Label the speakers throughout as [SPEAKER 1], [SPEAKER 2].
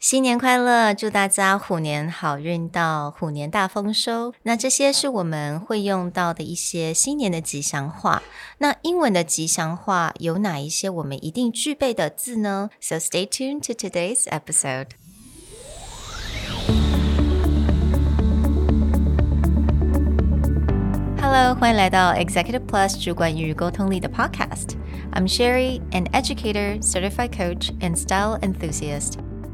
[SPEAKER 1] 新年快乐！祝大家虎年好运到，虎年大丰收。那这些是我们会用到的一些新年的吉祥话。那英文的吉祥话有哪一些我们一定具备的字呢？So stay tuned to today's episode. Hello，欢迎来到 Executive Plus 主管与沟通力的 Podcast。I'm Sherry, an educator, certified coach, and style enthusiast.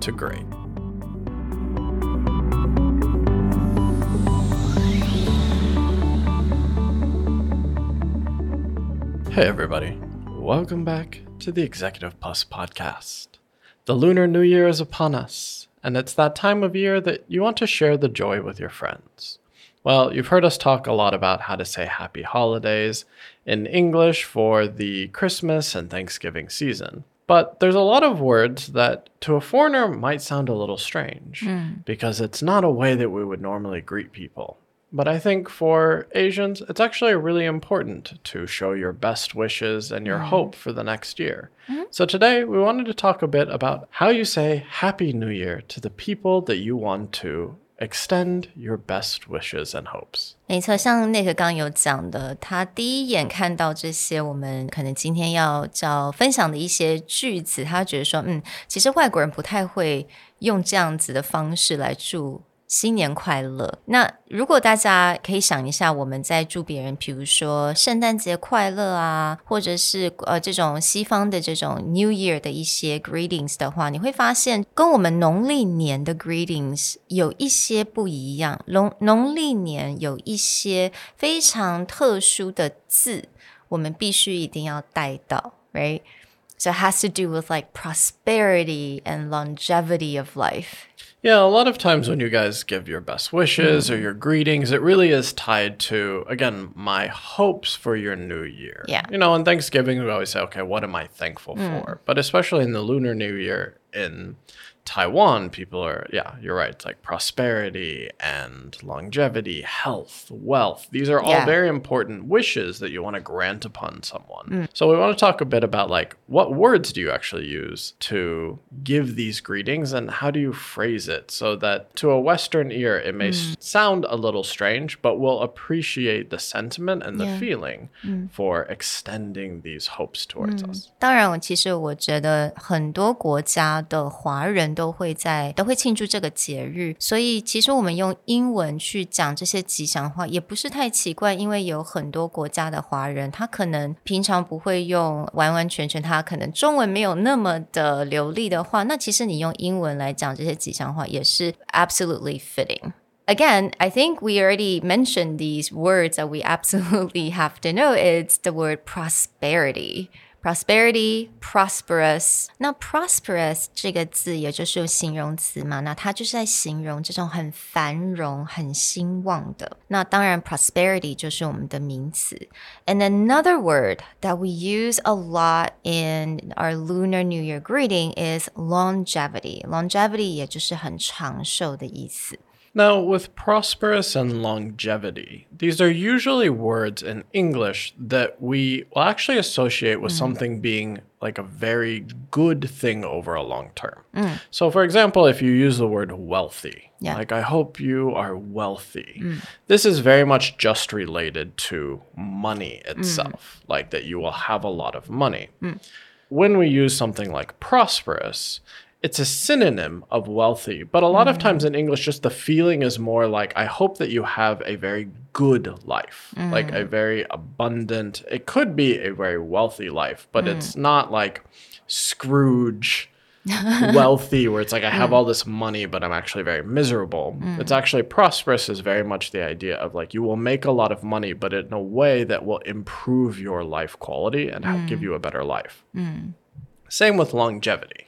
[SPEAKER 2] to great. Hey, everybody. Welcome back to the Executive Plus podcast. The Lunar New Year is upon us, and it's that time of year that you want to share the joy with your friends. Well, you've heard us talk a lot about how to say happy holidays in English for the Christmas and Thanksgiving season. But there's a lot of words that to a foreigner might sound a little strange hmm. because it's not a way that we would normally greet people. But I think for Asians, it's actually really important to show your best wishes and your hmm. hope for the next year. Hmm? So today, we wanted to talk a bit about how you say Happy New Year to the people that you want to extend your best wishes and hopes.
[SPEAKER 1] 没错，像那个刚有讲的，他第一眼看到这些我们可能今天要叫分享的一些句子，他觉得说，嗯，其实外国人不太会用这样子的方式来祝新年快乐。那如果大家可以想一下，我们在祝别人，比如说圣诞节快乐啊，或者是呃这种西方的这种 New Year 的一些 greetings 的话，你会发现跟我们农历年的 greetings 有一些不一样。农农历年有一些非常特殊的字，我们必须一定要带到，right？So it has to do with like prosperity and longevity of life.
[SPEAKER 2] Yeah, a lot of times when you guys give your best wishes or mm. your greetings, it really is tied to, again, my hopes for your new year.
[SPEAKER 1] Yeah.
[SPEAKER 2] You know, on Thanksgiving, we always say, okay, what am I thankful mm. for? But especially in the Lunar New Year in Taiwan, people are, yeah, you're right. It's like prosperity and longevity, health, wealth. These are all
[SPEAKER 1] Yeah.
[SPEAKER 2] very important wishes that you want to grant upon someone. So we want to talk a bit about like what words do you actually use to give these greetings and how do you phrase it so that to a Western ear it may s- sound a little strange, but we'll appreciate the sentiment and the
[SPEAKER 1] Yeah.
[SPEAKER 2] feeling for extending these hopes towards us.
[SPEAKER 1] 当然，我其实我觉得很多国家 的华人都会在都会庆祝这个节日，所以其实我们用英文去讲这些吉祥话也不是太奇怪，因为有很多国家的华人他可能平常不会用完完全全，他可能中文没有那么的流利的话，那其实你用英文来讲这些吉祥话也是 absolutely fitting。Again, I think we already mentioned these words that we absolutely have to know. It's the word prosperity. Prosperity, prosperous. 那 prosperous 这个字也就是形容词嘛，那它就是在形容这种很繁荣、很兴旺的。那当然，prosperity 就是我们的名词。And another word that we use a lot in our Lunar New Year greeting is longevity. Longevity 也就是很长寿的意思。
[SPEAKER 2] Now, with prosperous and longevity, these are usually words in English that we will actually associate with mm. something being like a very good thing over a long term. Mm. So, for example, if you use the word wealthy,
[SPEAKER 1] Yeah.
[SPEAKER 2] like I hope you are wealthy, mm. this is very much just related to money itself, like that you will have a lot of money. When we use something like prosperous, it's a synonym of wealthy, but a lot of times mm. in English, just the feeling is more like, I hope that you have a very good life, like a mm. very abundant, it could be a very wealthy life, but mm. it's not like Scrooge wealthy, where it's like, I have all this money, but I'm actually very miserable. It's actually prosperous, is very much the idea of like, you will make a lot of money, but in a way that will improve your life quality and give you a better life. Same with longevity.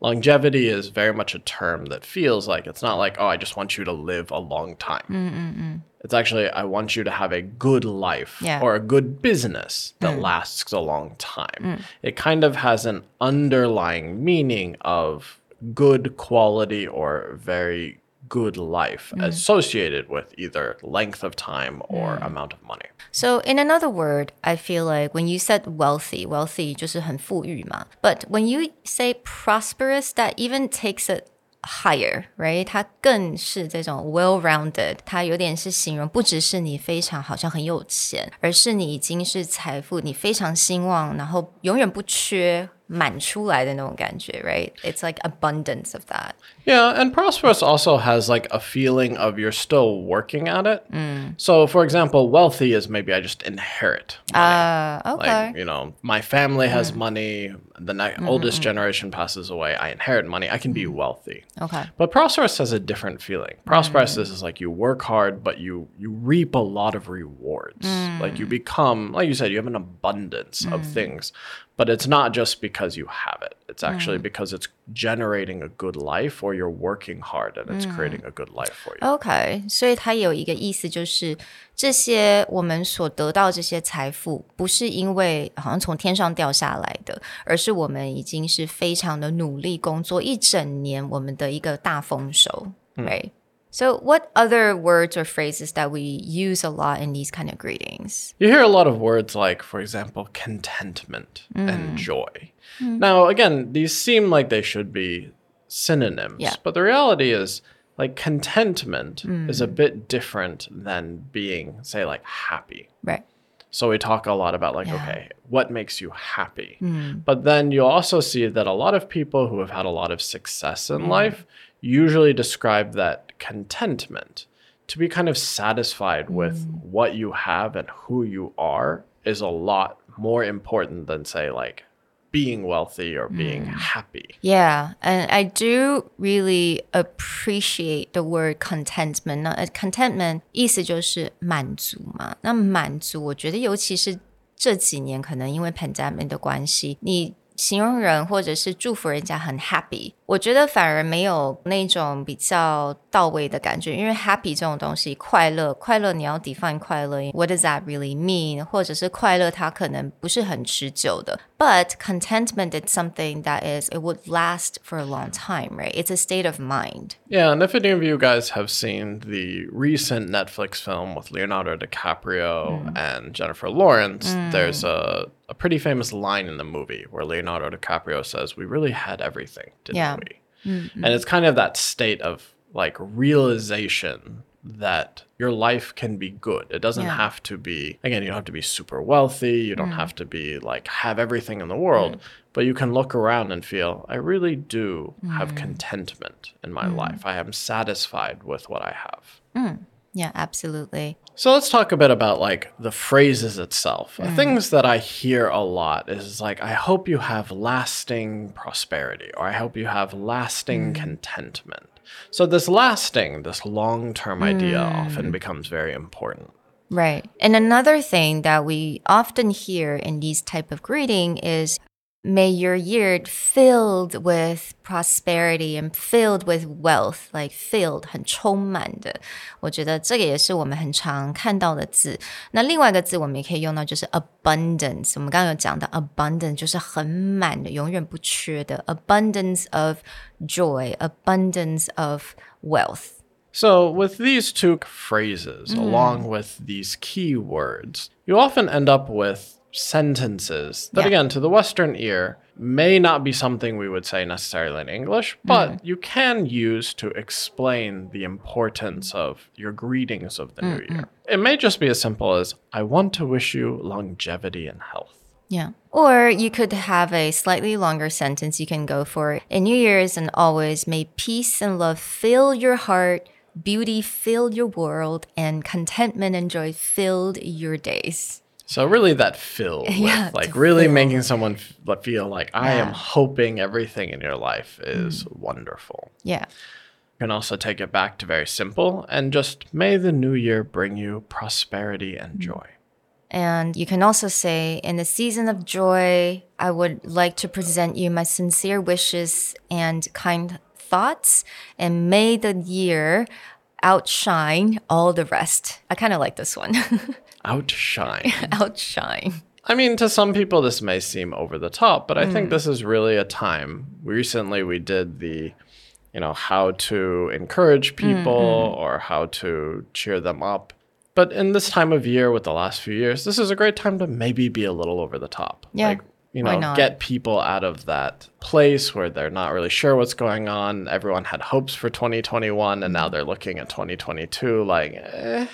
[SPEAKER 2] Longevity is very much a term that feels like it's not like, oh, I just want you to live a long time. Mm, mm, mm. It's actually, I want you to have a good life
[SPEAKER 1] Yeah.
[SPEAKER 2] or a good business that lasts a long time. It kind of has an underlying meaning of good quality or very good life associated with either length of time or amount of money.
[SPEAKER 1] So, in another word, I feel like when you said wealthy, wealthy 就是很富裕嘛。But when you say prosperous, that even takes it higher, right? 它更是这种 well-rounded，它有点是形容不只是你非常好像很有钱，而是你已经是财富，你非常兴旺，然后永远不缺。 满出来的那种感觉，right? It's like abundance of that.
[SPEAKER 2] Yeah, and prosperous also has like a feeling of you're still working at it. So, for example, wealthy is maybe I just inherit. money.
[SPEAKER 1] Uh, okay.
[SPEAKER 2] Like, you know, my family has money, the ne- oldest generation passes away, I inherit money, I can be wealthy.
[SPEAKER 1] okay.
[SPEAKER 2] But prosperous has a different feeling. Prosperous is, is like you work hard, but you you reap a lot of rewards. Like you become, like you said, you have an abundance of things. But it's not just because you have it. It's actually because it's generating a good life or you're working hard and it's creating a good life for you.
[SPEAKER 1] OK，所以它有一个意思，就是这些我们所得到这些财富，不是因为好像从天上掉下来的，而是我们已经是非常的努力工作一整年，我们的一个大丰收 ，right？So, what other words or phrases that we use a lot in these kind of greetings?
[SPEAKER 2] You hear a lot of words like, for example, contentment and mm. joy. Mm. Now, again, these seem like they should be synonyms,
[SPEAKER 1] Yeah.
[SPEAKER 2] but the reality is, like, contentment mm. is a bit different than being, say, like, happy.
[SPEAKER 1] Right.
[SPEAKER 2] So we talk a lot about, like, okay, what makes you happy? But then you also see that a lot of people who have had a lot of success in life usually describe that contentment to be kind of satisfied with what you have and who you are is a lot more important than, say, like, being wealthy or being happy.
[SPEAKER 1] Yeah, and I do really appreciate the word contentment. 那 uh, contentment 意思就是满足嘛。那满足，我觉得尤其是这几年，可能因为 pandemic 的关系，你 形容人或者是祝福人家很 happy，我觉得反而没有那种比较到位的感觉。因为 happy 这种东西，快乐，快乐你要 define 快乐，what does that really mean？或者是快乐它可能不是很持久的。But contentment is something that is it would last for a long time, right? It's a state of mind.
[SPEAKER 2] Yeah, and if any of you guys have seen the recent Netflix film with Leonardo DiCaprio hmm. and Jennifer Lawrence, hmm. there's a, a pretty famous line in the movie where Leonardo DiCaprio says, We really had everything, didn't
[SPEAKER 1] Yeah.
[SPEAKER 2] we? Mm-hmm. And it's kind of that state of like realization that your life can be good. It doesn't
[SPEAKER 1] Yeah.
[SPEAKER 2] have to be, again, you don't have to be super wealthy. You don't mm. have to be like have everything in the world, mm. but you can look around and feel, I really do have mm. contentment in my life. I am satisfied with what I have.
[SPEAKER 1] Yeah, absolutely.
[SPEAKER 2] So let's talk a bit about like the phrases itself. Things that I hear a lot is like, I hope you have lasting prosperity, or I hope you have lasting contentment. So this lasting, this long-term idea hmm. often becomes very important.
[SPEAKER 1] Right. And another thing that we often hear in these type of greeting is may your year filled with prosperity and filled with wealth, like filled 很充满的。我觉得这个也是我们很常看到的字。那另外一个字我们也可以用到，就是 abundance。我们刚刚有讲到 abundance 就是很满的，永远不缺的。abundance of joy, abundance of wealth.
[SPEAKER 2] So, with these two phrases, along with these key words, you often end up with sentences that,
[SPEAKER 1] Yeah.
[SPEAKER 2] again, to the Western ear, may not be something we would say necessarily in English, mm-hmm. but you can use to explain the importance of your greetings of the new mm-hmm. year. It may just be as simple as, I want to wish you longevity and health.
[SPEAKER 1] Yeah. Or you could have a slightly longer sentence you can go for. In New Year's and always, may peace and love fill your heart, beauty fill your world, and contentment and joy fill your days.
[SPEAKER 2] So really, that fill with like really making someone f- feel like I am hoping everything in your life mm-hmm. is wonderful.
[SPEAKER 1] Yeah.
[SPEAKER 2] You can also take it back to very simple and just may the new year bring you prosperity and mm-hmm. joy.
[SPEAKER 1] And you can also say, in the season of joy, I would like to present you my sincere wishes and kind thoughts, and may the year outshine all the rest. I kind of like this one.
[SPEAKER 2] Outshine.
[SPEAKER 1] outshine.
[SPEAKER 2] I mean, to some people, this may seem over the top, but I think mm. this is really a time. Recently, we did the, you know, how to encourage mm, people mm. or how to cheer them up. But in this time of year, with the last few years, this is a great time to maybe be a little over the top.
[SPEAKER 1] Yeah.
[SPEAKER 2] Like, you
[SPEAKER 1] Why
[SPEAKER 2] know,
[SPEAKER 1] not?
[SPEAKER 2] get people out of that place where they're not really sure what's going on. Everyone had hopes for 2021, and now they're looking at 2022 like, eh.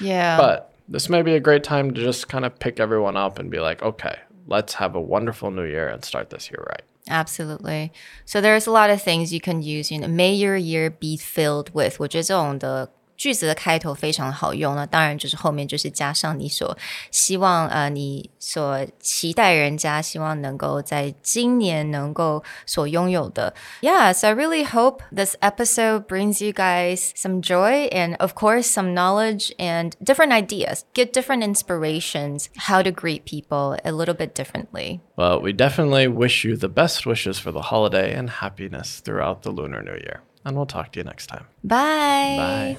[SPEAKER 1] Yeah.
[SPEAKER 2] But this may be a great time to just kind of pick everyone up and be like, okay, let's have a wonderful new year and start this year right.
[SPEAKER 1] Absolutely. So there's a lot of things you can use. You know, may your year be filled with. 我觉得这种的 句子的开头非常好用那当然就是后面就是加上你所希望呃你所期待人家希望能够在今年能够所拥有的。Yeah, so I really hope this episode brings you guys some joy and of course some knowledge and different ideas. Get different inspirations how to greet people a little bit differently.
[SPEAKER 2] Well, we definitely wish you the best wishes for the holiday and happiness throughout the Lunar New Year. And we'll talk to you next time.
[SPEAKER 1] Bye.
[SPEAKER 2] Bye.